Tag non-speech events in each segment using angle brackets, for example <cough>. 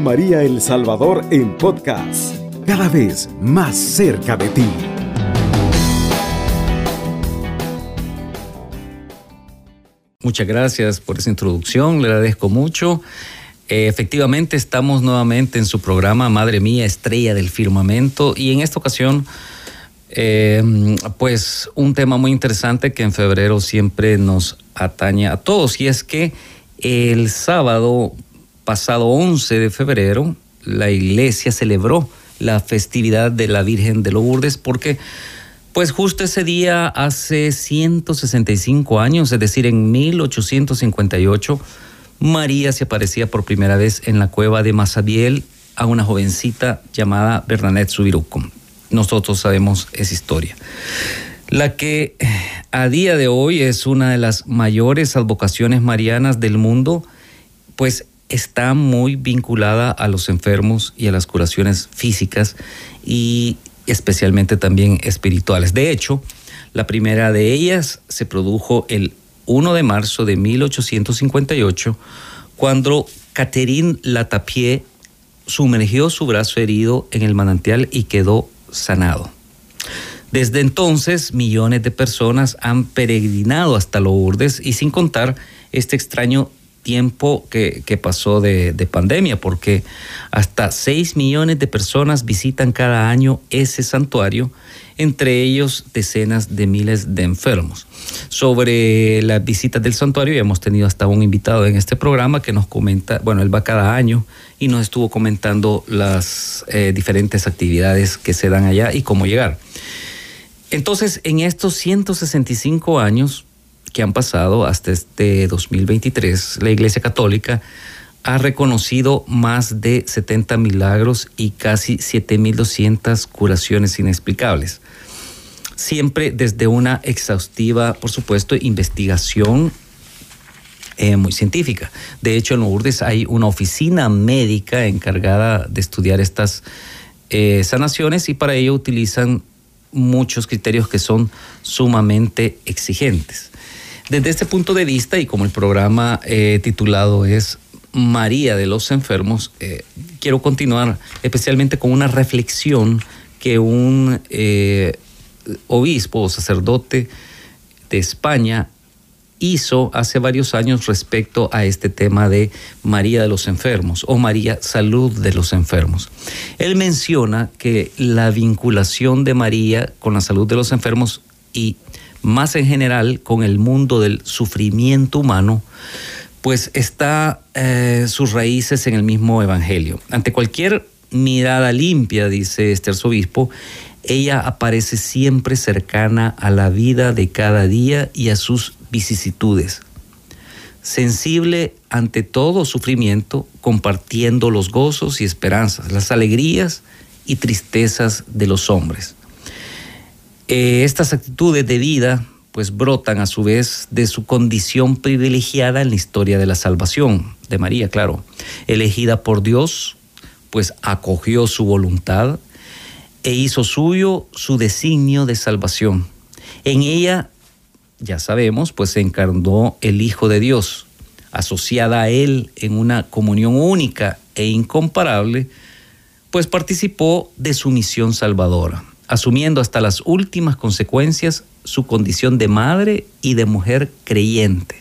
María El Salvador en podcast, cada vez más cerca de ti. Muchas gracias por esa introducción, le agradezco mucho. Eh, efectivamente, estamos nuevamente en su programa Madre Mía, Estrella del Firmamento, y en esta ocasión, eh, pues un tema muy interesante que en febrero siempre nos atañe a todos, y es que el sábado pasado 11 de febrero, la iglesia celebró la festividad de la Virgen de Lourdes porque pues justo ese día, hace 165 años, es decir, en 1858, María se aparecía por primera vez en la cueva de Masabiel a una jovencita llamada Bernadette Subiruco. Nosotros sabemos esa historia. La que a día de hoy es una de las mayores advocaciones marianas del mundo, pues está muy vinculada a los enfermos y a las curaciones físicas y especialmente también espirituales. De hecho, la primera de ellas se produjo el 1 de marzo de 1858, cuando Catherine Latapié sumergió su brazo herido en el manantial y quedó sanado. Desde entonces, millones de personas han peregrinado hasta Lourdes y sin contar este extraño tiempo que, pasó de, pandemia, porque hasta 6 millones de personas visitan cada año ese santuario, entre ellos decenas de miles de enfermos. Sobre las visitas del santuario, ya hemos tenido hasta un invitado en este programa que nos comenta, bueno, él va cada año y nos estuvo comentando las eh, diferentes actividades que se dan allá y cómo llegar. Entonces, en estos 165 años, que han pasado hasta este 2023, la Iglesia Católica ha reconocido más de 70 milagros y casi 7.200 curaciones inexplicables. Siempre desde una exhaustiva, por supuesto, investigación eh, muy científica. De hecho, en Lourdes hay una oficina médica encargada de estudiar estas eh, sanaciones y para ello utilizan muchos criterios que son sumamente exigentes. Desde este punto de vista, y como el programa eh, titulado es María de los Enfermos, eh, quiero continuar especialmente con una reflexión que un eh, obispo o sacerdote de España hizo hace varios años respecto a este tema de María de los enfermos o María Salud de los enfermos. Él menciona que la vinculación de María con la salud de los enfermos y más en general con el mundo del sufrimiento humano, pues está eh, sus raíces en el mismo Evangelio. Ante cualquier mirada limpia, dice este arzobispo, ella aparece siempre cercana a la vida de cada día y a sus vicisitudes. Sensible ante todo sufrimiento, compartiendo los gozos y esperanzas, las alegrías y tristezas de los hombres. Eh, estas actitudes de vida pues brotan a su vez de su condición privilegiada en la historia de la salvación de María, claro. Elegida por Dios, pues acogió su voluntad e hizo suyo su designio de salvación. En ella, ya sabemos, pues se encarnó el Hijo de Dios, asociada a Él en una comunión única e incomparable, pues participó de su misión salvadora asumiendo hasta las últimas consecuencias su condición de madre y de mujer creyente,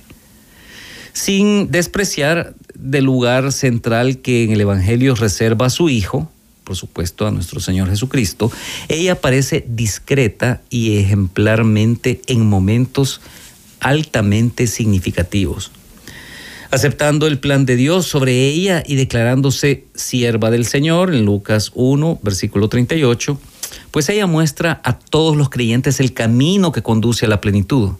sin despreciar del lugar central que en el Evangelio reserva a su Hijo, por supuesto a nuestro Señor Jesucristo, ella parece discreta y ejemplarmente en momentos altamente significativos, aceptando el plan de Dios sobre ella y declarándose sierva del Señor en Lucas 1, versículo 38, pues ella muestra a todos los creyentes el camino que conduce a la plenitud.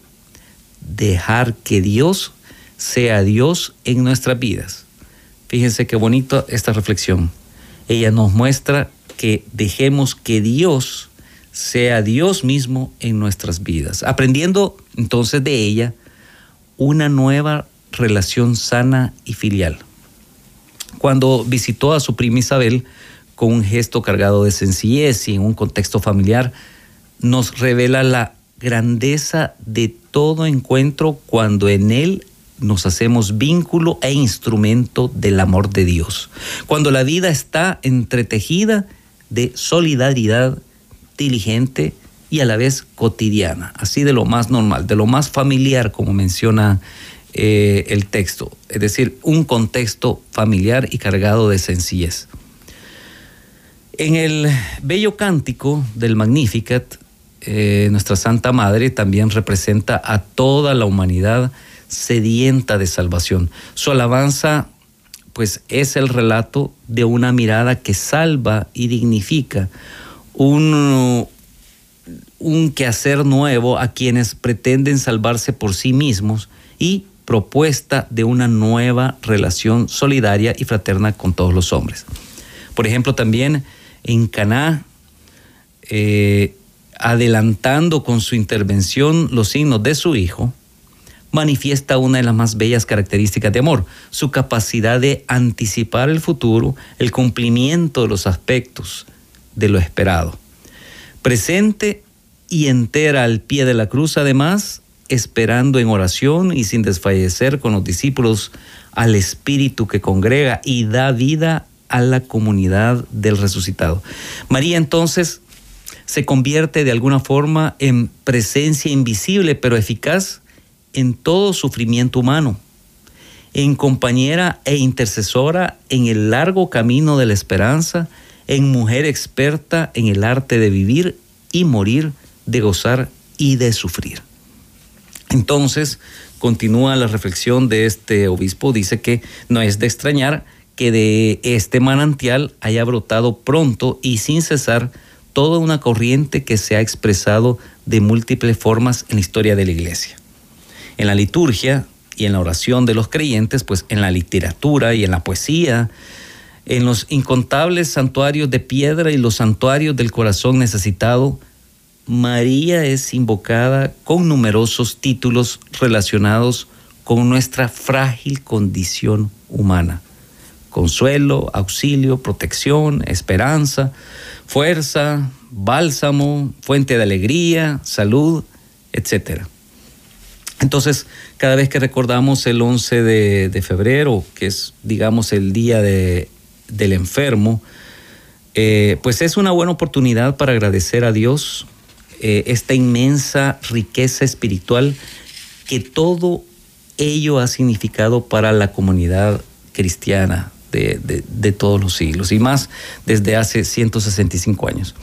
Dejar que Dios sea Dios en nuestras vidas. Fíjense qué bonito esta reflexión. Ella nos muestra que dejemos que Dios sea Dios mismo en nuestras vidas, aprendiendo entonces de ella una nueva relación sana y filial. Cuando visitó a su prima Isabel, con un gesto cargado de sencillez y en un contexto familiar, nos revela la grandeza de todo encuentro cuando en él nos hacemos vínculo e instrumento del amor de Dios. Cuando la vida está entretejida de solidaridad diligente y a la vez cotidiana, así de lo más normal, de lo más familiar, como menciona eh, el texto, es decir, un contexto familiar y cargado de sencillez. En el bello cántico del Magnificat, eh, nuestra Santa Madre también representa a toda la humanidad sedienta de salvación. Su alabanza, pues, es el relato de una mirada que salva y dignifica, un, un quehacer nuevo a quienes pretenden salvarse por sí mismos y propuesta de una nueva relación solidaria y fraterna con todos los hombres. Por ejemplo, también en Caná, eh, adelantando con su intervención los signos de su hijo, manifiesta una de las más bellas características de amor, su capacidad de anticipar el futuro, el cumplimiento de los aspectos de lo esperado. Presente y entera al pie de la cruz, además, esperando en oración y sin desfallecer con los discípulos al Espíritu que congrega y da vida a la comunidad del resucitado. María entonces se convierte de alguna forma en presencia invisible pero eficaz en todo sufrimiento humano, en compañera e intercesora en el largo camino de la esperanza, en mujer experta en el arte de vivir y morir, de gozar y de sufrir. Entonces, continúa la reflexión de este obispo, dice que no es de extrañar que de este manantial haya brotado pronto y sin cesar toda una corriente que se ha expresado de múltiples formas en la historia de la iglesia. En la liturgia y en la oración de los creyentes, pues en la literatura y en la poesía, en los incontables santuarios de piedra y los santuarios del corazón necesitado, María es invocada con numerosos títulos relacionados con nuestra frágil condición humana. Consuelo, auxilio, protección, esperanza, fuerza, bálsamo, fuente de alegría, salud, etc. Entonces, cada vez que recordamos el 11 de, febrero, que es, digamos, el día del enfermo, eh, pues es una buena oportunidad para agradecer a Dios eh, esta inmensa riqueza espiritual que todo ello ha significado para la comunidad cristiana, de, todos los siglos y más desde hace 165 años.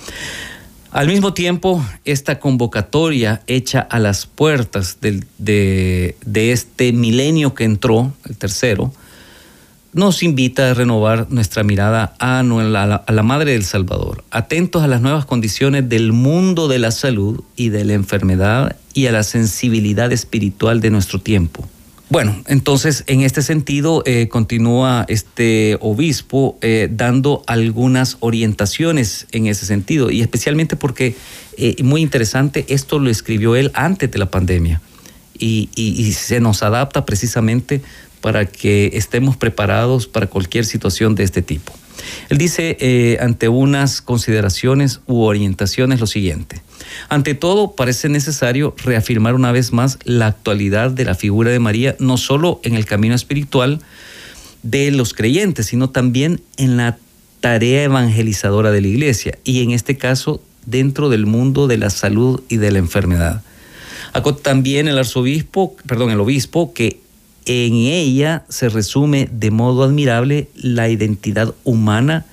Al mismo tiempo, esta convocatoria hecha a las puertas de, este milenio que entró, el tercero, nos invita a renovar nuestra mirada a la Madre del Salvador, atentos a las nuevas condiciones del mundo de la salud y de la enfermedad y a la sensibilidad espiritual de nuestro tiempo. Bueno, entonces en este sentido eh, continúa este obispo eh, dando algunas orientaciones en ese sentido y especialmente porque, eh, muy interesante, esto lo escribió él antes de la pandemia y, y se nos adapta precisamente para que estemos preparados para cualquier situación de este tipo. Él dice ante unas consideraciones u orientaciones lo siguiente. Ante todo, parece necesario reafirmar una vez más la actualidad de la figura de María, no solo en el camino espiritual de los creyentes, sino también en la tarea evangelizadora de la iglesia y en este caso dentro del mundo de la salud y de la enfermedad. También el arzobispo, perdón, el obispo, que en ella se resume de modo admirable la identidad humana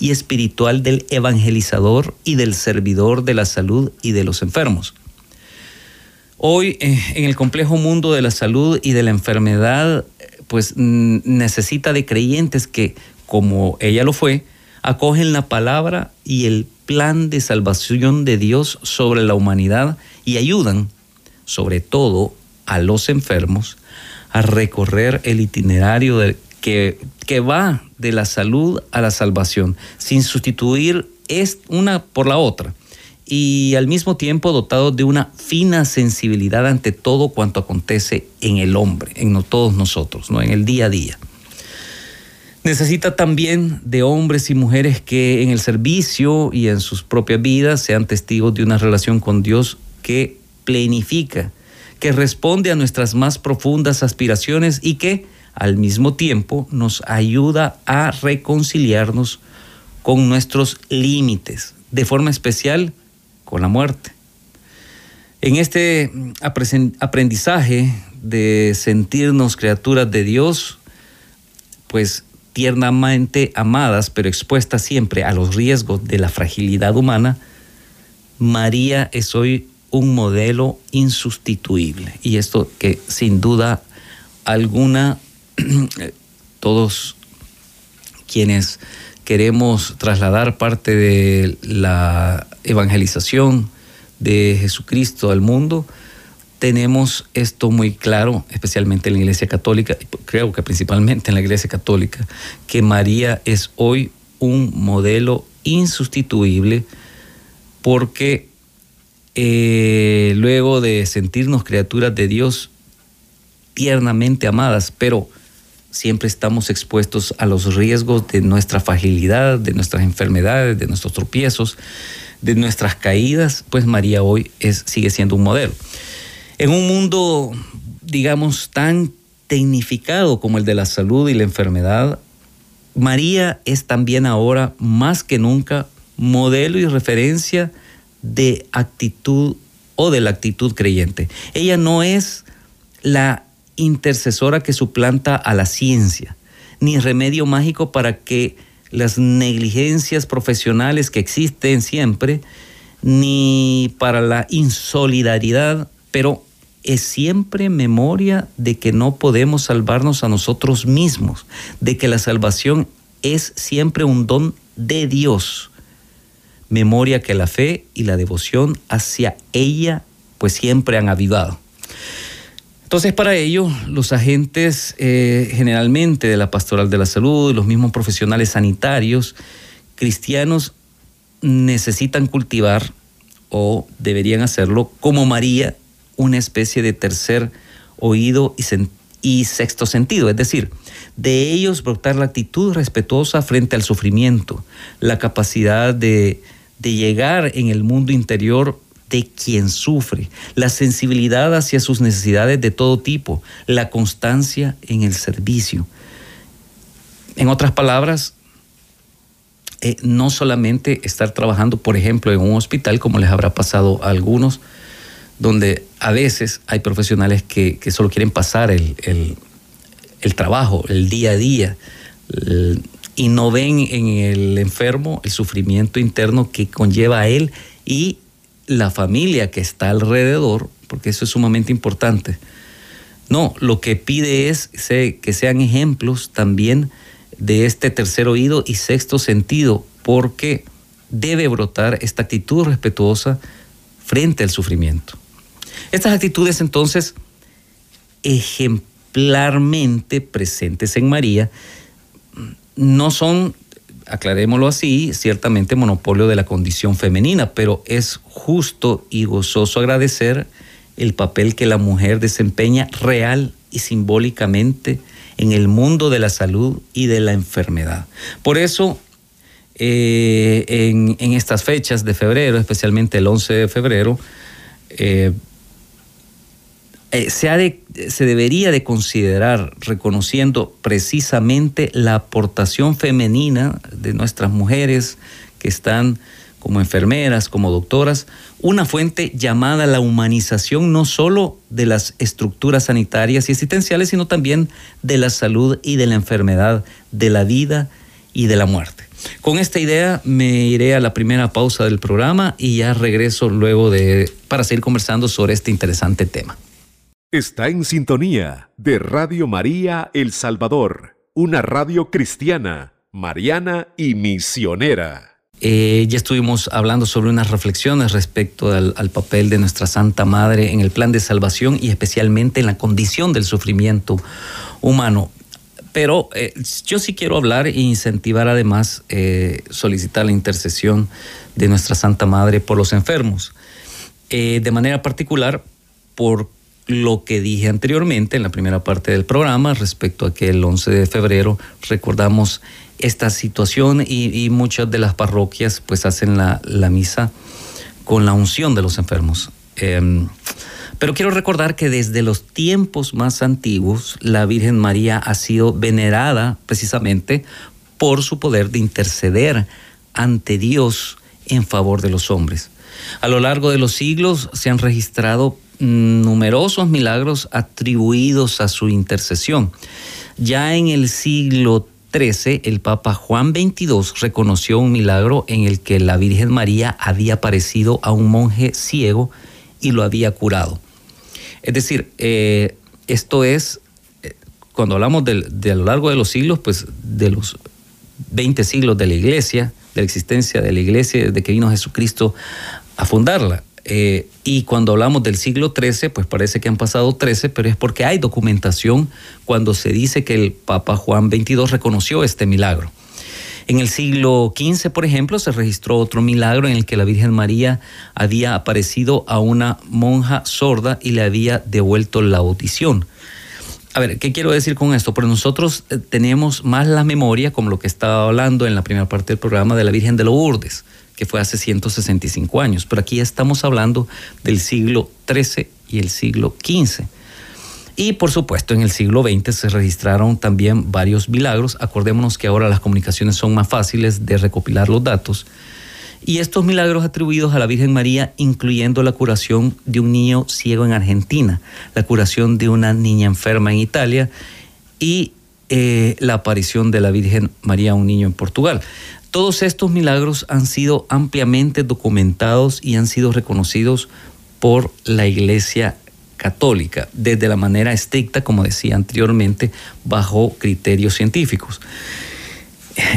y espiritual del evangelizador y del servidor de la salud y de los enfermos. Hoy, eh, en el complejo mundo de la salud y de la enfermedad, pues necesita de creyentes que, como ella lo fue, acogen la palabra y el plan de salvación de Dios sobre la humanidad y ayudan, sobre todo, a los enfermos a recorrer el itinerario de, que, va de la salud a la salvación, sin sustituir es una por la otra y al mismo tiempo dotado de una fina sensibilidad ante todo cuanto acontece en el hombre, en todos nosotros, ¿no? en el día a día. Necesita también de hombres y mujeres que en el servicio y en sus propias vidas sean testigos de una relación con Dios que plenifica, que responde a nuestras más profundas aspiraciones y que al mismo tiempo nos ayuda a reconciliarnos con nuestros límites, de forma especial con la muerte. En este aprendizaje de sentirnos criaturas de Dios, pues tiernamente amadas, pero expuestas siempre a los riesgos de la fragilidad humana, María es hoy un modelo insustituible. Y esto que sin duda alguna <clears throat> todos quienes queremos trasladar parte de la evangelización de Jesucristo al mundo, tenemos esto muy claro, especialmente en la Iglesia Católica, creo que principalmente en la Iglesia Católica, que María es hoy un modelo insustituible porque eh, luego de sentirnos criaturas de Dios tiernamente amadas, pero siempre estamos expuestos a los riesgos de nuestra fragilidad, de nuestras enfermedades, de nuestros tropiezos, de nuestras caídas, pues María hoy es, sigue siendo un modelo. En un mundo, digamos, tan tecnificado como el de la salud y la enfermedad, María es también ahora más que nunca modelo y referencia de actitud o de la actitud creyente. Ella no es la intercesora que suplanta a la ciencia, ni remedio mágico para que las negligencias profesionales que existen siempre, ni para la insolidaridad, pero es siempre memoria de que no podemos salvarnos a nosotros mismos, de que la salvación es siempre un don de Dios. Memoria que la fe y la devoción hacia ella pues siempre han avivado. Entonces para ello los agentes eh, generalmente de la pastoral de la salud, los mismos profesionales sanitarios, cristianos, necesitan cultivar o deberían hacerlo como María una especie de tercer oído y, sexto sentido, es decir, de ellos brotar la actitud respetuosa frente al sufrimiento, la capacidad de, de llegar en el mundo interior de quien sufre, la sensibilidad hacia sus necesidades de todo tipo, la constancia en el servicio. En otras palabras, eh, no solamente estar trabajando, por ejemplo, en un hospital, como les habrá pasado a algunos, donde a veces hay profesionales que, solo quieren pasar el, trabajo, el día a día, y no ven en el enfermo el sufrimiento interno que conlleva a él y la familia que está alrededor, porque eso es sumamente importante. No, lo que pide es que sean ejemplos también de este tercer oído y sexto sentido, porque debe brotar esta actitud respetuosa frente al sufrimiento. Estas actitudes entonces ejemplarmente presentes en María no son, aclarémoslo así, ciertamente monopolio de la condición femenina, pero es justo y gozoso agradecer el papel que la mujer desempeña real y simbólicamente en el mundo de la salud y de la enfermedad. Por eso, eh, en, estas fechas de febrero, especialmente el 11 de febrero, eh, eh, se, se debería de considerar reconociendo precisamente la aportación femenina de nuestras mujeres que están como enfermeras, como doctoras, una fuente llamada la humanización no solo de las estructuras sanitarias y asistenciales, sino también de la salud y de la enfermedad, de la vida y de la muerte. Con esta idea me iré a la primera pausa del programa y ya regreso luego de para seguir conversando sobre este interesante tema. Está en sintonía de Radio María El Salvador, una radio cristiana, mariana y misionera. Eh, ya estuvimos hablando sobre unas reflexiones respecto al, papel de nuestra Santa Madre en el plan de salvación y especialmente en la condición del sufrimiento humano. Pero eh, yo sí quiero hablar e incentivar además, eh, solicitar la intercesión de nuestra Santa Madre por los enfermos. de manera particular, por lo que dije anteriormente en la primera parte del programa respecto a que el 11 de febrero recordamos esta situación y, muchas de las parroquias pues hacen la, misa con la unción de los enfermos. Em, Pero quiero recordar que desde los tiempos más antiguos la Virgen María ha sido venerada precisamente por su poder de interceder ante Dios en favor de los hombres. A lo largo de los siglos se han registrado numerosos milagros atribuidos a su intercesión. Ya en el siglo XIII, el Papa Juan XXII reconoció un milagro en el que la Virgen María había aparecido a un monje ciego y lo había curado. Es decir, eh, esto es, eh, cuando hablamos de, a lo largo de los siglos, pues de los 20 siglos de la iglesia, de la existencia de la iglesia, desde que vino Jesucristo a fundarla. Eh, y cuando hablamos del siglo XIII, pues parece que han pasado 13, pero es porque hay documentación cuando se dice que el Papa Juan XXII reconoció este milagro. En el siglo XV, por ejemplo, se registró otro milagro en el que la Virgen María había aparecido a una monja sorda y le había devuelto la audición. A ver, ¿qué quiero decir con esto? Porque nosotros eh, tenemos más la memoria, como lo que estaba hablando en la primera parte del programa, de la Virgen de Lourdes, que fue hace 165 años. Pero aquí estamos hablando del siglo XIII y el siglo XV. Y por supuesto, en el siglo XX se registraron también varios milagros. Acordémonos que ahora las comunicaciones son más fáciles de recopilar los datos. Y estos milagros atribuidos a la Virgen María, incluyendo la curación de un niño ciego en Argentina, la curación de una niña enferma en Italia y eh, la aparición de la Virgen María a un niño en Portugal. Todos estos milagros han sido ampliamente documentados y han sido reconocidos por la Iglesia católica, desde la manera estricta, como decía anteriormente, bajo criterios científicos.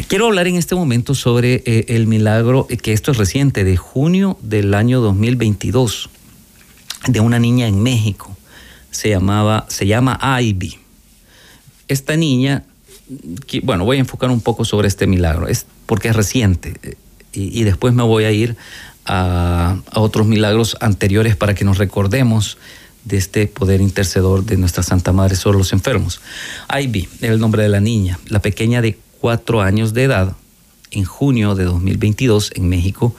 Quiero hablar en este momento sobre eh, el milagro, eh, que esto es reciente, de junio del año 2022, de una niña en México. Se, llamaba, se llama Ivy. Esta niña, bueno, voy a enfocar un poco sobre este milagro, es porque es reciente, eh, y, después me voy a ir a, otros milagros anteriores para que nos recordemos de este poder intercedor de nuestra Santa Madre sobre los enfermos. Ivy era el nombre de la niña, la pequeña de cuatro años de edad, en junio de 2022 en México,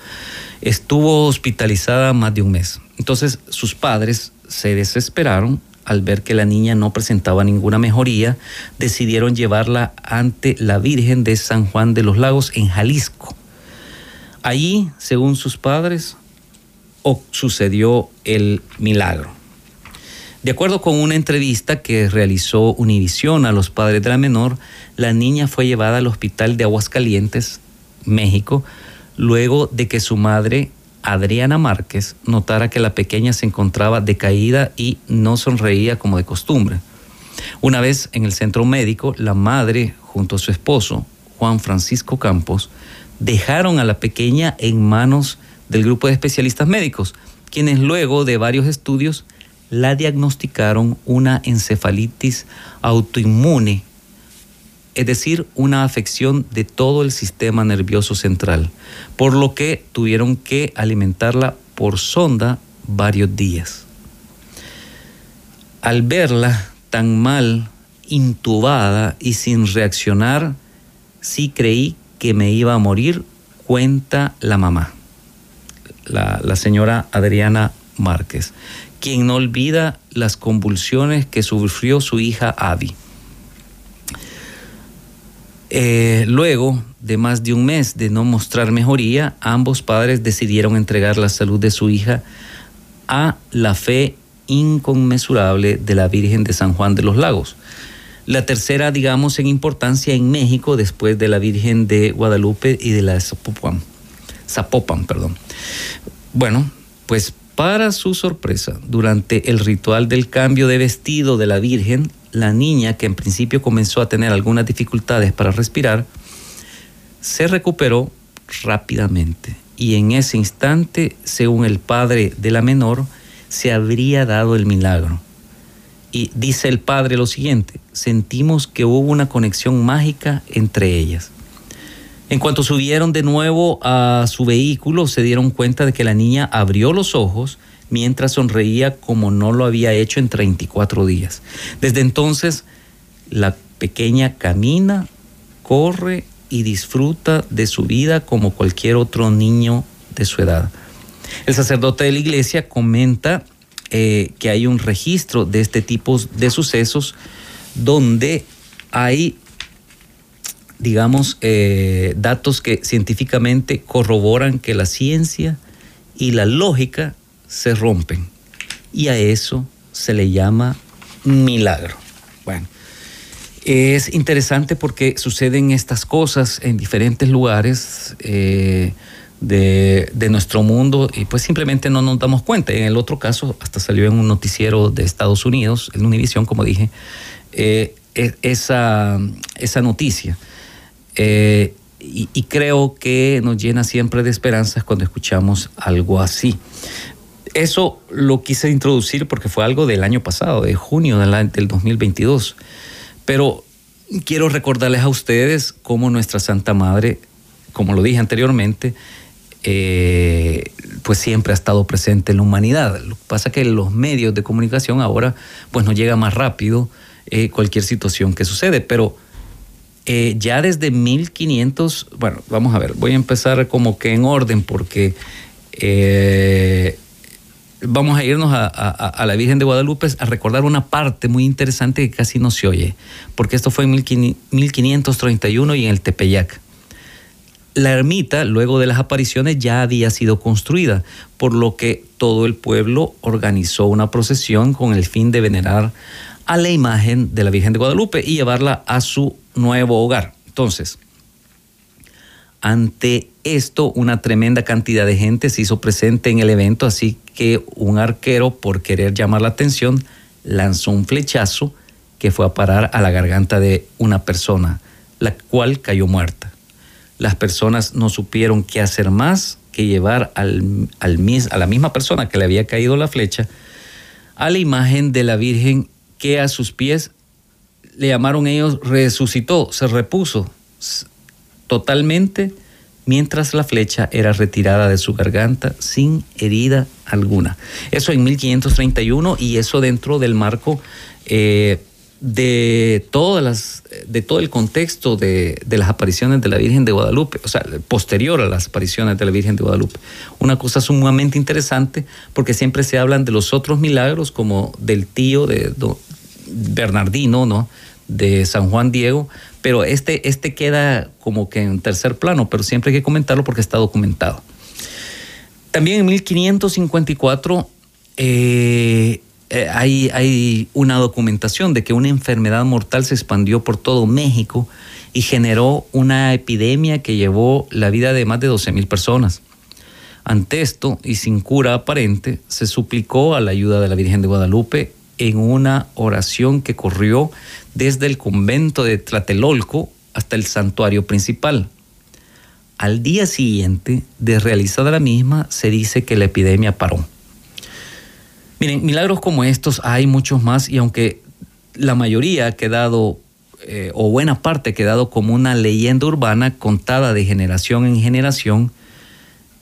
estuvo hospitalizada más de un mes. Entonces sus padres se desesperaron al ver que la niña no presentaba ninguna mejoría, decidieron llevarla ante la Virgen de San Juan de los Lagos en Jalisco. Allí, según sus padres, sucedió el milagro. De acuerdo con una entrevista que realizó Univisión a los padres de la menor, la niña fue llevada al hospital de Aguascalientes, México, luego de que su madre, Adriana Márquez, notara que la pequeña se encontraba decaída y no sonreía como de costumbre. Una vez en el centro médico, la madre, junto a su esposo, Juan Francisco Campos, dejaron a la pequeña en manos del grupo de especialistas médicos, quienes luego de varios estudios la diagnosticaron una encefalitis autoinmune, es decir, una afección de todo el sistema nervioso central, por lo que tuvieron que alimentarla por sonda varios días. Al verla tan mal, intubada y sin reaccionar, sí creí que me iba a morir, cuenta la mamá, la, señora Adriana Márquez, quien no olvida las convulsiones que sufrió su hija Abby. Eh, luego de más de un mes de no mostrar mejoría, ambos padres decidieron entregar la salud de su hija a la fe inconmensurable de la Virgen de San Juan de los Lagos. La tercera, digamos, en importancia en México después de la Virgen de Guadalupe y de la Zapopan. Zapopan, perdón. Bueno, pues para su sorpresa, durante el ritual del cambio de vestido de la Virgen, la niña, que en principio comenzó a tener algunas dificultades para respirar, se recuperó rápidamente y en ese instante, según el padre de la menor, se habría dado el milagro. Y dice el padre lo siguiente, sentimos que hubo una conexión mágica entre ellas. En cuanto subieron de nuevo a su vehículo, se dieron cuenta de que la niña abrió los ojos mientras sonreía como no lo había hecho en 34 días. Desde entonces, la pequeña camina, corre y disfruta de su vida como cualquier otro niño de su edad. El sacerdote de la iglesia comenta eh, que hay un registro de este tipo de sucesos donde hay, digamos, eh, datos que científicamente corroboran que la ciencia y la lógica se rompen. Y a eso se le llama milagro. Bueno, es interesante porque suceden estas cosas en diferentes lugares eh, de, nuestro mundo y pues simplemente no nos damos cuenta. En el otro caso, hasta salió en un noticiero de Estados Unidos, en Univision, como dije, eh, e, esa, esa noticia. Eh, y, creo que nos llena siempre de esperanzas cuando escuchamos algo así. Eso lo quise introducir porque fue algo del año pasado, de junio del 2022. Pero quiero recordarles a ustedes cómo nuestra Santa Madre, como lo dije anteriormente, eh, pues siempre ha estado presente en la humanidad. Lo que pasa es que los medios de comunicación ahora pues nos llega más rápido eh, cualquier situación que sucede, pero eh, ya desde 1500, bueno, vamos a ver, voy a empezar como que en orden porque vamos a irnos a, la Virgen de Guadalupe a recordar una parte muy interesante que casi no se oye, porque esto fue en 1531 y en el Tepeyac. La ermita, luego de las apariciones, ya había sido construida, por lo que todo el pueblo organizó una procesión con el fin de venerar a la imagen de la Virgen de Guadalupe y llevarla a su nuevo hogar. Entonces, ante esto, una tremenda cantidad de gente se hizo presente en el evento, así que un arquero, por querer llamar la atención, lanzó un flechazo que fue a parar a la garganta de una persona, la cual cayó muerta. Las personas no supieron qué hacer más que llevar a la misma persona que le había caído la flecha a la imagen de la Virgen que a sus pies le llamaron ellos resucitó, se repuso totalmente mientras la flecha era retirada de su garganta sin herida alguna. Eso en 1531 y eso dentro del marco eh, de todas las de todo el contexto de, las apariciones de la Virgen de Guadalupe, o sea, posterior a las apariciones de la Virgen de Guadalupe. Una cosa sumamente interesante porque siempre se hablan de los otros milagros como del tío de Bernardino, ¿no? De San Juan Diego, pero este, este queda como que en tercer plano, pero siempre hay que comentarlo porque está documentado. También en 1554 eh, eh, hay, una documentación de que una enfermedad mortal se expandió por todo México y generó una epidemia que llevó la vida de más de 12 mil personas. Ante esto, y sin cura aparente, se suplicó a la ayuda de la Virgen de Guadalupe en una oración que corrió desde el convento de Tlatelolco hasta el santuario principal. Al día siguiente de realizada la misma, se dice que la epidemia paró. Miren, milagros como estos hay muchos más y aunque la mayoría ha quedado, eh, o buena parte ha quedado como una leyenda urbana contada de generación en generación,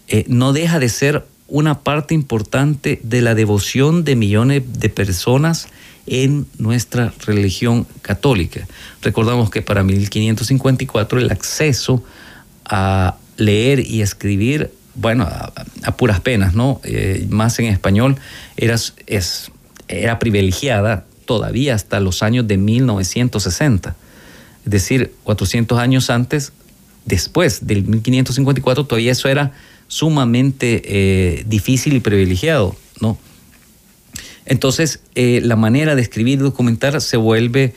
eh, no deja de ser una parte importante de la devoción de millones de personas en nuestra religión católica. Recordamos que para 1554 el acceso a leer y escribir bueno, a, puras penas, ¿no? Eh, más en español, era, privilegiada todavía hasta los años de 1960. Es decir, 400 años antes, después del 1554, todavía eso era sumamente eh, difícil y privilegiado, ¿no? Entonces, eh, la manera de escribir y documentar se vuelve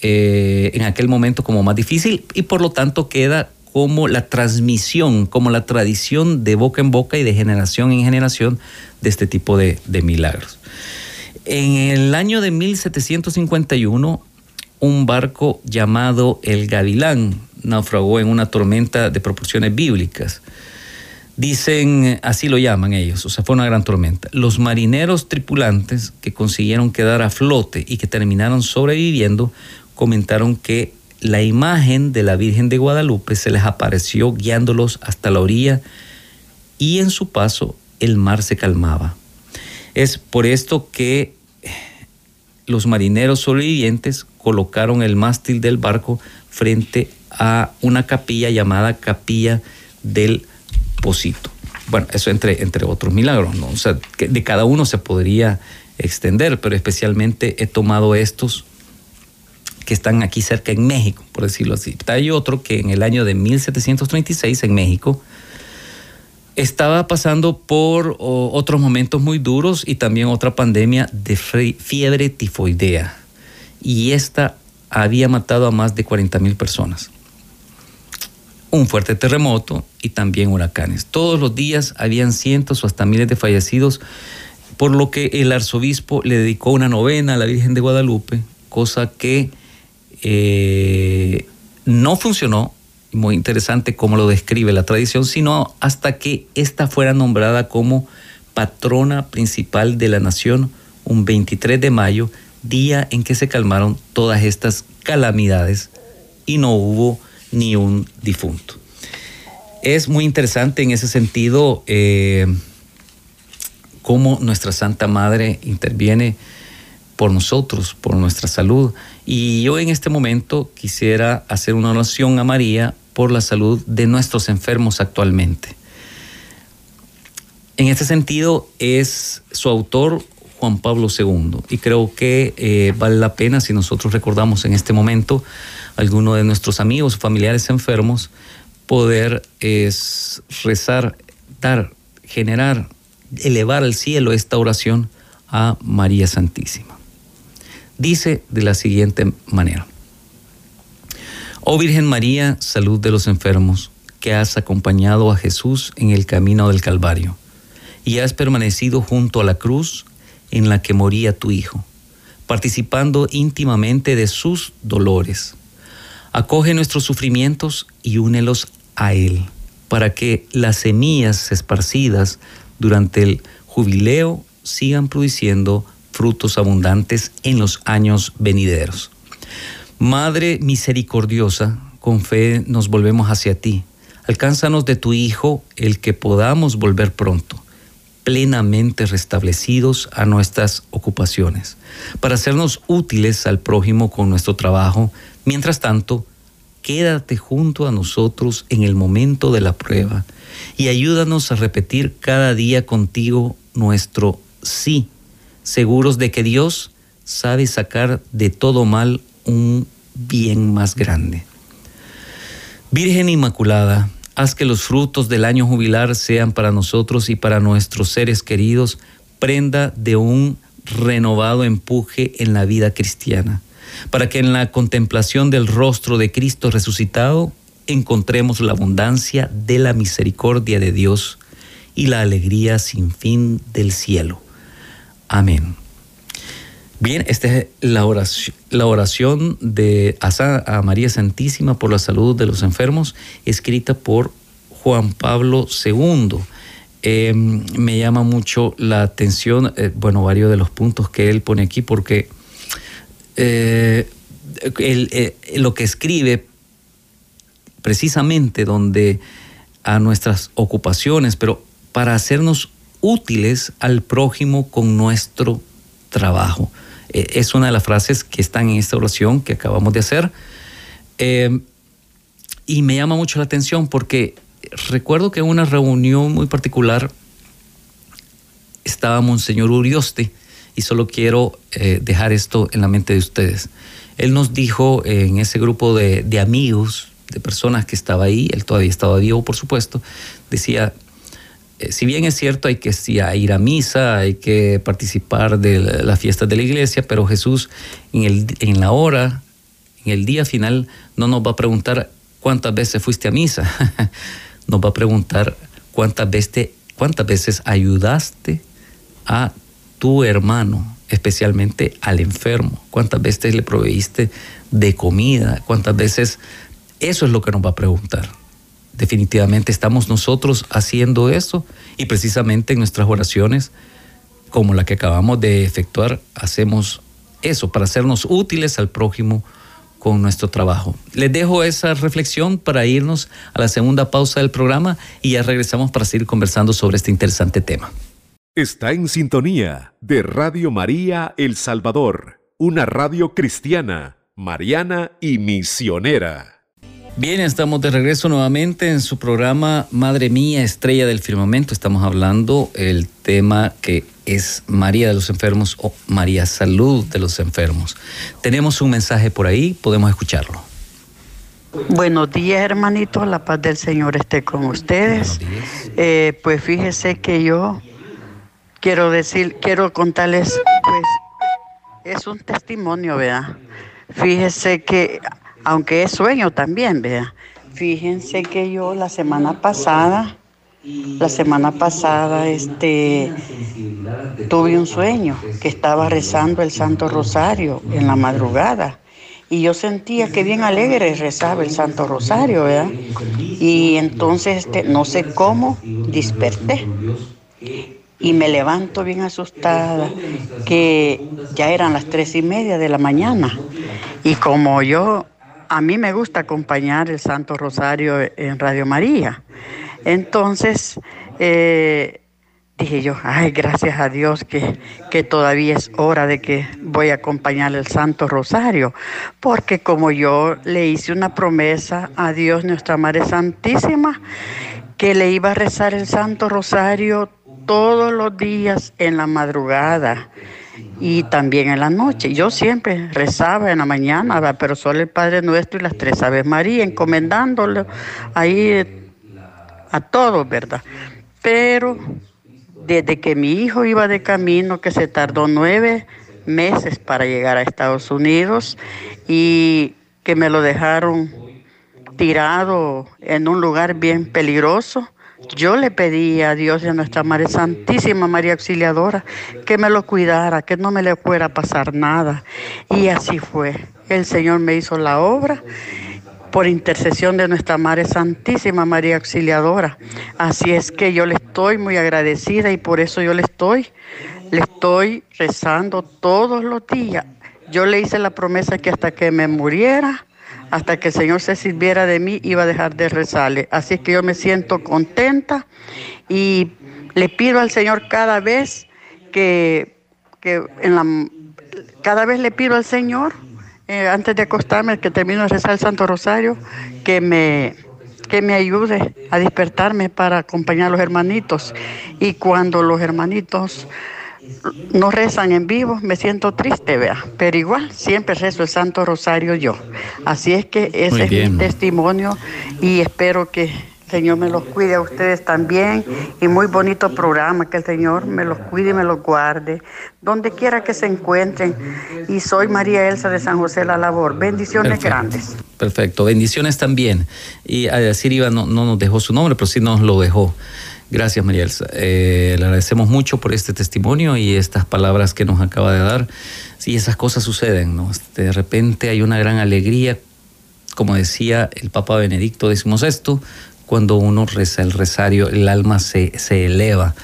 en aquel momento como más difícil y por lo tanto queda como la transmisión, como la tradición de boca en boca y de generación en generación de este tipo de, milagros. En el año de 1751, un barco llamado el Gavilán naufragó en una tormenta de proporciones bíblicas. Dicen, así lo llaman ellos, o sea, fue una gran tormenta. Los marineros tripulantes que consiguieron quedar a flote y que terminaron sobreviviendo comentaron que la imagen de la Virgen de Guadalupe se les apareció guiándolos hasta la orilla y en su paso el mar se calmaba. Es por esto que los marineros sobrevivientes colocaron el mástil del barco frente a una capilla llamada Capilla del Bueno, eso entre, entre otros milagros, ¿no? O sea, de cada uno se podría extender, pero especialmente he tomado estos que están aquí cerca en México, por decirlo así. Hay otro que en el año de 1736 en México estaba pasando por otros momentos muy duros y también otra pandemia de fiebre tifoidea. Y esta había matado a más de 40 mil personas. Un fuerte terremoto y también huracanes. Todos los días habían cientos o hasta miles de fallecidos, por lo que el arzobispo le dedicó una novena a la Virgen de Guadalupe, cosa que eh, no funcionó muy interesante cómo lo describe la tradición, sino hasta que ésta fuera nombrada como patrona principal de la nación un 23 de mayo, día en que se calmaron todas estas calamidades y no hubo ni un difunto. Es muy interesante en ese sentido eh, cómo nuestra Santa Madre interviene por nosotros, por nuestra salud. Y yo en este momento quisiera hacer una oración a María por la salud de nuestros enfermos actualmente. En este sentido es su autor Juan Pablo II y creo que eh, vale la pena si nosotros recordamos en este momento alguno de nuestros amigos familiares enfermos poder es, rezar, dar, generar, elevar al cielo esta oración a María Santísima. Dice de la siguiente manera. Oh Virgen María, salud de los enfermos, que has acompañado a Jesús en el camino del Calvario, y has permanecido junto a la cruz en la que moría tu Hijo, participando íntimamente de sus dolores. Acoge nuestros sufrimientos y únelos a Él, para que las semillas esparcidas durante el jubileo sigan produciendo frutos abundantes en los años venideros. Madre misericordiosa, con fe nos volvemos hacia ti. Alcánzanos de tu Hijo el que podamos volver pronto, plenamente restablecidos a nuestras ocupaciones, para hacernos útiles al prójimo con nuestro trabajo. Mientras tanto, quédate junto a nosotros en el momento de la prueba y ayúdanos a repetir cada día contigo nuestro sí, seguros de que Dios sabe sacar de todo mal un bien más grande. Virgen Inmaculada, haz que los frutos del año jubilar sean para nosotros y para nuestros seres queridos prenda de un renovado empuje en la vida cristiana, para que en la contemplación del rostro de Cristo resucitado encontremos la abundancia de la misericordia de Dios y la alegría sin fin del cielo. Amén. Bien, esta es la oración, la oración de a María Santísima por la salud de los enfermos, escrita por Juan Pablo II. Em, me llama mucho la atención, eh, bueno, varios de los puntos que él pone aquí, porque eh, eh, lo que escribe precisamente donde a nuestras ocupaciones, pero para hacernos útiles al prójimo con nuestro trabajo. Eh, es una de las frases que están en esta oración que acabamos de hacer. Eh, y me llama mucho la atención porque recuerdo que en una reunión muy particular estaba Monseñor Urioste y solo quiero eh, dejar esto en la mente de ustedes. Él nos dijo en ese grupo de, de amigos, de personas que estaba ahí, él todavía estaba vivo, por supuesto, decía, eh, si bien es cierto, hay que ir a misa, hay que participar de las fiestas de la iglesia, pero Jesús en la hora, en el día final, no nos va a preguntar cuántas veces fuiste a misa, <laughs> nos va a preguntar cuántas veces, cuántas veces ayudaste a tu hermano, especialmente al enfermo, cuántas veces le proveíste de comida, cuántas veces, eso es lo que nos va a preguntar definitivamente estamos nosotros haciendo eso y precisamente en nuestras oraciones, como la que acabamos de efectuar, hacemos eso para hacernos útiles al prójimo con nuestro trabajo. Les dejo esa reflexión para irnos a la segunda pausa del programa y ya regresamos para seguir conversando sobre este interesante tema. Está en sintonía de Radio María El Salvador, una radio cristiana, mariana y misionera. Bien, estamos de regreso nuevamente en su programa Madre Mía, Estrella del Firmamento. Estamos hablando el tema que es María de los Enfermos o María Salud de los Enfermos. Tenemos un mensaje por ahí, podemos escucharlo. Buenos días, hermanitos. La paz del Señor esté con ustedes. Eh, pues fíjese que yo quiero decir, quiero contarles, pues, es un testimonio, ¿verdad? Fíjese que aunque es sueño también, vea. Fíjense que yo la semana pasada, la semana pasada, este, tuve un sueño que estaba rezando el Santo Rosario en la madrugada. Y yo sentía que bien alegre rezaba el Santo Rosario, ¿verdad? Y entonces, este, no sé cómo, desperté. Y me levanto bien asustada, que ya eran las tres y media de la mañana. Y como yo a mí me gusta acompañar el Santo Rosario en Radio María. Entonces, eh, dije yo, ay, gracias a Dios que, que, todavía es hora de que voy a acompañar el Santo Rosario, porque como yo le hice una promesa a Dios, nuestra Madre Santísima, que le iba a rezar el Santo Rosario todos los días en la madrugada y también en la noche. Yo siempre rezaba en la mañana, pero solo el Padre Nuestro y las tres Aves María, encomendándolo ahí a todos, ¿verdad? Pero desde que mi hijo iba de camino, que se tardó nueve meses para llegar a Estados Unidos y que me lo dejaron tirado en un lugar bien peligroso, yo le pedí a Dios y a nuestra Madre Santísima María Auxiliadora que me lo cuidara, que no me le fuera a pasar nada. Y así fue. El Señor me hizo la obra por intercesión de nuestra Madre Santísima María Auxiliadora. Así es que yo le estoy muy agradecida y por eso yo le estoy, le estoy rezando todos los días. Yo le hice la promesa que hasta que me muriera, hasta que el Señor se sirviera de mí, iba a dejar de rezarle. Así que yo me siento contenta y le pido al Señor cada vez que, en la, cada vez le pido al Señor, eh, antes de acostarme, que termino de rezar el Santo Rosario, que me, que me ayude a despertarme para acompañar a los hermanitos. Y cuando los hermanitos no rezan en vivo, me siento triste, vea, pero igual siempre rezo el Santo Rosario yo. Así es que ese es mi testimonio y espero que el Señor me los cuide a ustedes también y muy bonito programa, que el Señor me los cuide y me los guarde, donde quiera que se encuentren. Y soy María Elsa de San José La Labor. Bendiciones grandes. Perfecto, bendiciones también. Y a decir Iba no, no nos dejó su nombre, pero sí nos lo dejó. Gracias, María. Eh, le agradecemos mucho por este testimonio y estas palabras que nos acaba de dar. Sí, esas cosas suceden, ¿no? De repente hay una gran alegría, como decía el Papa Benedicto XVI, cuando uno reza el rosario, el alma se, se eleva.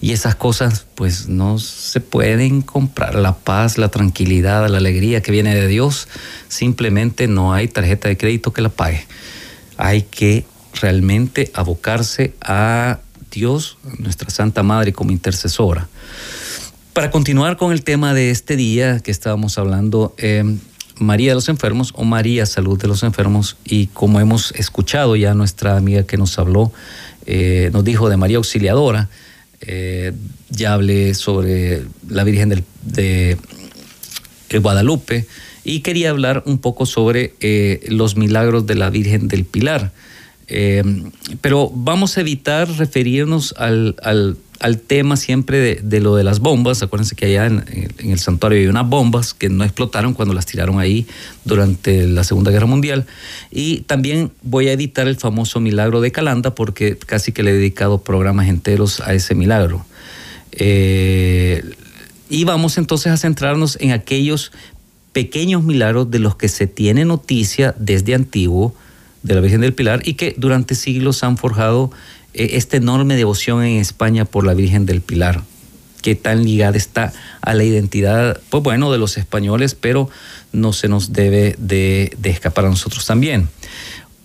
Y esas cosas, pues, no se pueden comprar. La paz, la tranquilidad, la alegría que viene de Dios, simplemente no hay tarjeta de crédito que la pague. Hay que realmente abocarse a Dios, nuestra Santa Madre como intercesora. Para continuar con el tema de este día que estábamos hablando, eh, María de los Enfermos o María Salud de los Enfermos, y como hemos escuchado ya nuestra amiga que nos habló, eh, nos dijo de María Auxiliadora, eh, ya hablé sobre la Virgen del, de Guadalupe y quería hablar un poco sobre los milagros de la Virgen del Pilar. Eh, pero vamos a evitar referirnos al, tema siempre de, lo de las bombas. Acuérdense que allá en, el santuario hay unas bombas que no explotaron cuando las tiraron ahí durante la Segunda Guerra Mundial. Y también voy a evitar el famoso milagro de Calanda porque casi que le he dedicado programas enteros a ese milagro. Eh, y vamos entonces a centrarnos en aquellos pequeños milagros de los que se tiene noticia desde antiguo de la Virgen del Pilar y que durante siglos han forjado eh, esta enorme devoción en España por la Virgen del Pilar, que tan ligada está a la identidad, pues bueno, de los españoles, pero no se nos debe de, de escapar a nosotros también.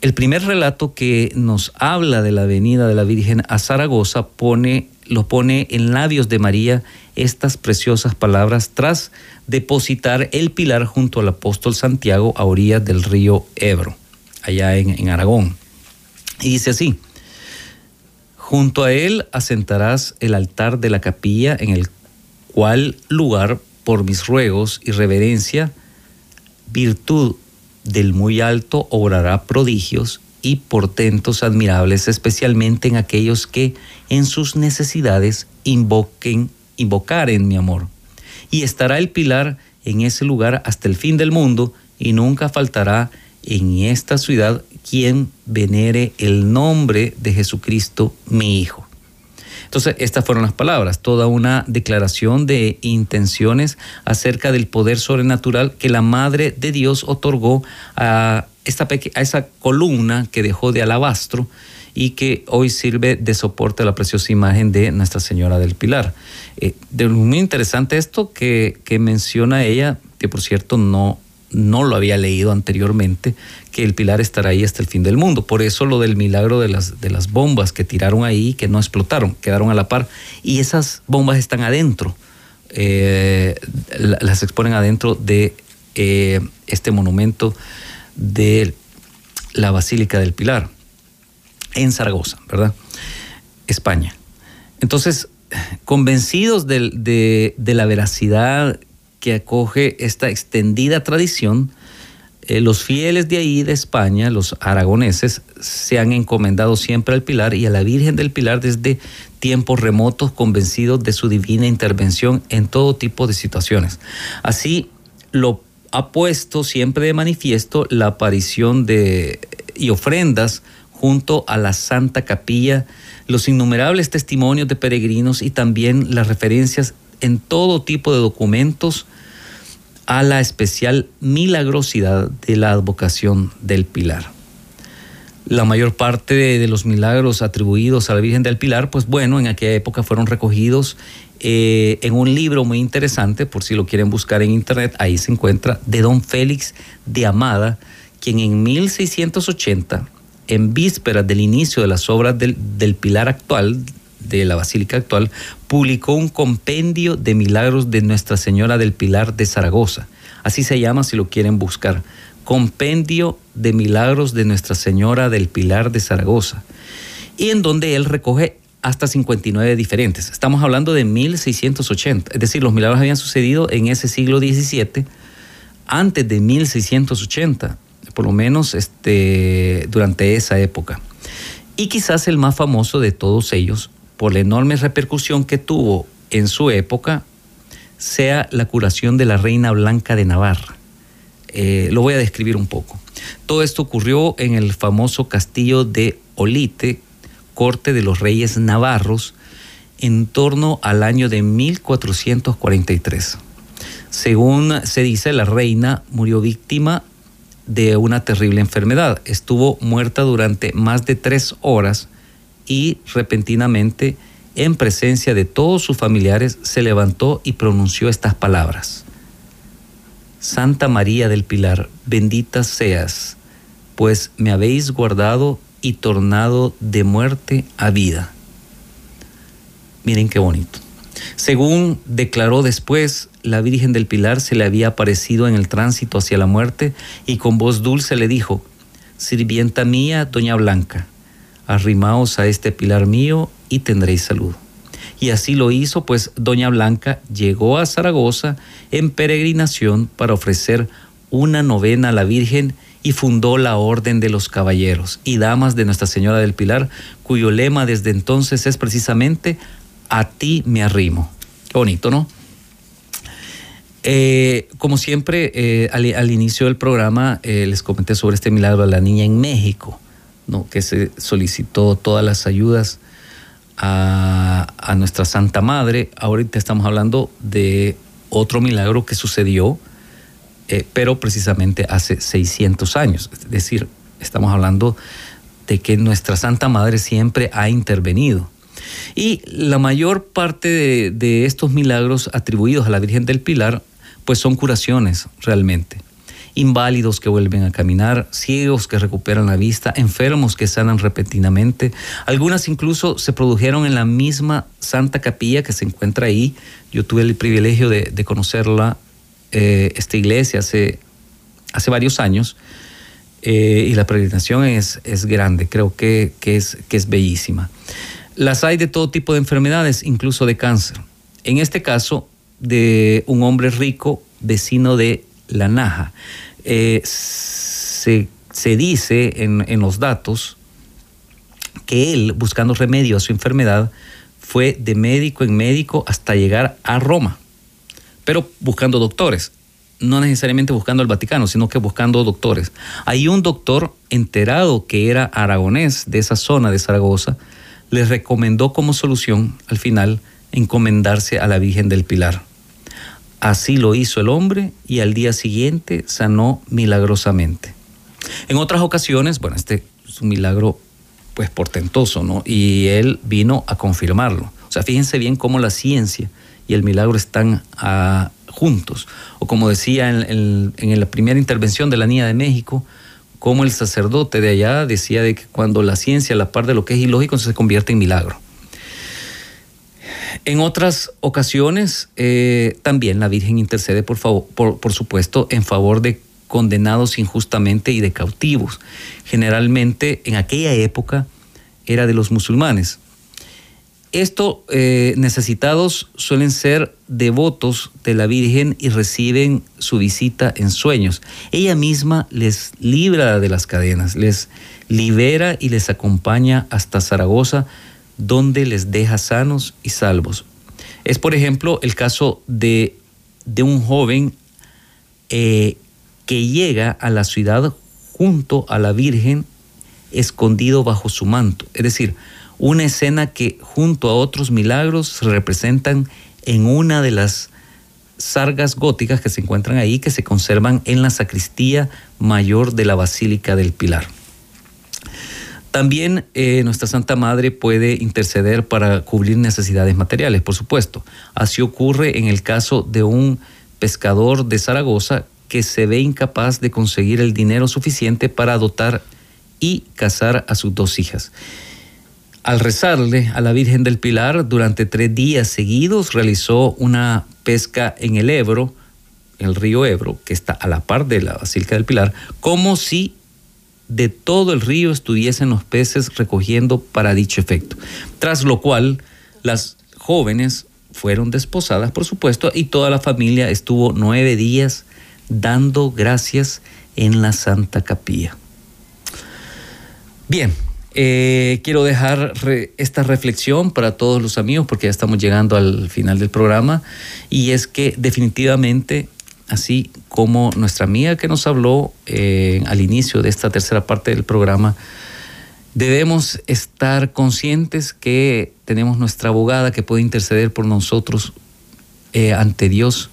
El primer relato que nos habla de la venida de la Virgen a Zaragoza pone, lo pone en labios de María estas preciosas palabras tras depositar el pilar junto al apóstol Santiago a orillas del río Ebro. Allá en, Aragón. Y dice así, junto a él asentarás el altar de la capilla en el cual lugar por mis ruegos y reverencia, virtud del muy alto obrará prodigios y portentos admirables, especialmente en aquellos que en sus necesidades invoquen, invocaren mi amor. Y estará el pilar en ese lugar hasta el fin del mundo, y nunca faltará en esta ciudad quien venere el nombre de Jesucristo, mi Hijo. Entonces, estas fueron las palabras, toda una declaración de intenciones acerca del poder sobrenatural que la Madre de Dios otorgó a, esta a esa columna que dejó de alabastro y que hoy sirve de soporte a la preciosa imagen de Nuestra Señora del Pilar. Eh, de muy interesante esto que, que menciona ella, que por cierto no no lo había leído anteriormente, que el pilar estará ahí hasta el fin del mundo. Por eso lo del milagro de las, de las bombas que tiraron ahí, que no explotaron, quedaron a la par. Y esas bombas están adentro, eh, las exponen adentro de eh, este monumento de la Basílica del Pilar, en Zaragoza, ¿verdad? España. Entonces, convencidos de, de la veracidad que acoge esta extendida tradición, eh, los fieles de ahí, de España, los aragoneses, se han encomendado siempre al Pilar y a la Virgen del Pilar desde tiempos remotos, convencidos de su divina intervención en todo tipo de situaciones. Así lo ha puesto siempre de manifiesto la aparición de y ofrendas junto a la Santa Capilla, los innumerables testimonios de peregrinos y también las referencias en todo tipo de documentos a la especial milagrosidad de la advocación del Pilar. La mayor parte de, los milagros atribuidos a la Virgen del Pilar, pues bueno, en aquella época fueron recogidos eh, en un libro muy interesante, por si lo quieren buscar en internet, ahí se encuentra, de don Félix de Amada, quien en 1680, en vísperas del inicio de las obras del, del Pilar actual, de la Basílica actual, publicó un compendio de milagros de Nuestra Señora del Pilar de Zaragoza. Así se llama si lo quieren buscar. Compendio de milagros de Nuestra Señora del Pilar de Zaragoza. Y en donde él recoge hasta 59 diferentes. Estamos hablando de 1680. Es decir, los milagros habían sucedido en ese siglo XVII, antes de 1680, por lo menos este, durante esa época. Y quizás el más famoso de todos ellos por la enorme repercusión que tuvo en su época, sea la curación de la reina blanca de Navarra. Eh, lo voy a describir un poco. Todo esto ocurrió en el famoso castillo de Olite, corte de los reyes navarros, en torno al año de 1443. Según se dice, la reina murió víctima de una terrible enfermedad. Estuvo muerta durante más de tres horas y repentinamente, en presencia de todos sus familiares, se levantó y pronunció estas palabras. Santa María del Pilar, bendita seas, pues me habéis guardado y tornado de muerte a vida. Miren qué bonito. Según declaró después, la Virgen del Pilar se le había aparecido en el tránsito hacia la muerte y con voz dulce le dijo, Sirvienta mía, Doña Blanca, arrimaos a este pilar mío y tendréis salud. Y así lo hizo, pues doña Blanca llegó a Zaragoza en peregrinación para ofrecer una novena a la Virgen y fundó la Orden de los Caballeros y Damas de Nuestra Señora del Pilar, cuyo lema desde entonces es precisamente A ti me arrimo. Qué bonito, ¿no? Eh, como siempre, eh, al, inicio del programa eh, les comenté sobre este milagro de la niña en México que se solicitó todas las ayudas a, nuestra Santa Madre. Ahorita estamos hablando de otro milagro que sucedió, eh, pero precisamente hace 600 años. Es decir, estamos hablando de que nuestra Santa Madre siempre ha intervenido. Y la mayor parte de, de estos milagros atribuidos a la Virgen del Pilar, pues son curaciones realmente inválidos que vuelven a caminar, ciegos que recuperan la vista, enfermos que sanan repentinamente. Algunas incluso se produjeron en la misma Santa Capilla que se encuentra ahí. Yo tuve el privilegio de, conocerla, eh, esta iglesia, hace, varios años. eh, y la peregrinación es, grande, creo que, es, que es bellísima. Las hay de todo tipo de enfermedades, incluso de cáncer. En este caso, de un hombre rico, vecino de La Naja. Eh, se, dice en, los datos que él, buscando remedio a su enfermedad, fue de médico en médico hasta llegar a Roma, pero buscando doctores no necesariamente buscando el Vaticano, sino que buscando doctores. Hay un doctor enterado que era aragonés de esa zona de Zaragoza, les recomendó como solución, al final, encomendarse a la Virgen del Pilar. Así lo hizo el hombre y al día siguiente sanó milagrosamente. En otras ocasiones, bueno, este es un milagro pues portentoso, ¿no? Y él vino a confirmarlo. O sea, fíjense bien cómo la ciencia y el milagro están a, juntos. O como decía en, la primera intervención de la Niña de México, como el sacerdote de allá decía de que cuando la ciencia, a la par de lo que es ilógico, se convierte en milagro. En otras ocasiones, eh, también la Virgen intercede, por, favor, por supuesto, en favor de condenados injustamente y de cautivos. Generalmente, en aquella época, era de los musulmanes. Esto, eh, necesitados suelen ser devotos de la Virgen y reciben su visita en sueños. Ella misma les libra de las cadenas, les libera y les acompaña hasta Zaragoza, donde les deja sanos y salvos. Es, por ejemplo, el caso de, un joven eh, que llega a la ciudad junto a la Virgen, escondido bajo su manto. Es decir, una escena que junto a otros milagros se representan en una de las sargas góticas que se encuentran ahí, que se conservan en la sacristía mayor de la Basílica del Pilar. También eh, nuestra Santa Madre puede interceder para cubrir necesidades materiales, por supuesto. Así ocurre en el caso de un pescador de Zaragoza que se ve incapaz de conseguir el dinero suficiente para dotar y casar a sus dos hijas. Al rezarle a la Virgen del Pilar durante tres días seguidos, realizó una pesca en el Ebro, el río Ebro, que está a la par de la Basílica del Pilar, como si de todo el río estuviesen los peces recogiendo para dicho efecto. Tras lo cual, las jóvenes fueron desposadas, por supuesto, y toda la familia estuvo nueve días dando gracias en la Santa Capilla. Bien, eh, quiero dejar esta reflexión para todos los amigos porque ya estamos llegando al final del programa y es que definitivamente, así como nuestra amiga que nos habló eh, al inicio de esta tercera parte del programa, debemos estar conscientes que tenemos nuestra abogada que puede interceder por nosotros eh, ante Dios,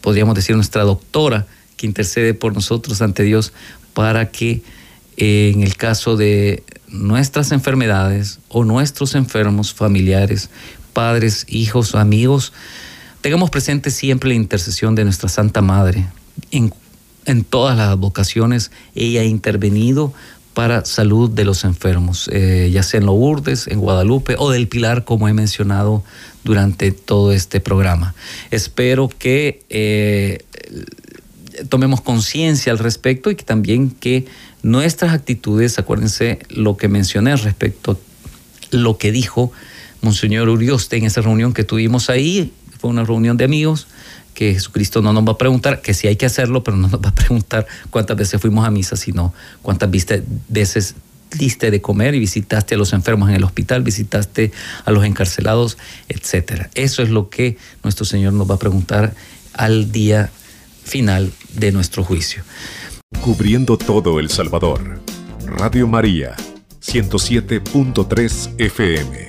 podríamos decir nuestra doctora que intercede por nosotros ante Dios para que en el caso de nuestras enfermedades o nuestros enfermos familiares, padres, hijos, amigos, tengamos presente siempre la intercesión de nuestra Santa Madre. En, todas las vocaciones ella ha intervenido para salud de los enfermos, eh, ya sea en Lourdes, en Guadalupe o del Pilar, como he mencionado durante todo este programa. Espero que eh, tomemos conciencia al respecto y que también que nuestras actitudes, acuérdense lo que mencioné respecto a lo que dijo Monseñor Urioste en esa reunión que tuvimos ahí, fue una reunión de amigos, que Jesucristo no nos va a preguntar, que sí hay que hacerlo, pero no nos va a preguntar cuántas veces fuimos a misa, sino cuántas veces diste de comer y visitaste a los enfermos en el hospital, visitaste a los encarcelados, etc. Eso es lo que nuestro Señor nos va a preguntar al día final de nuestro juicio. Cubriendo todo El Salvador. Radio María, 107.3 FM.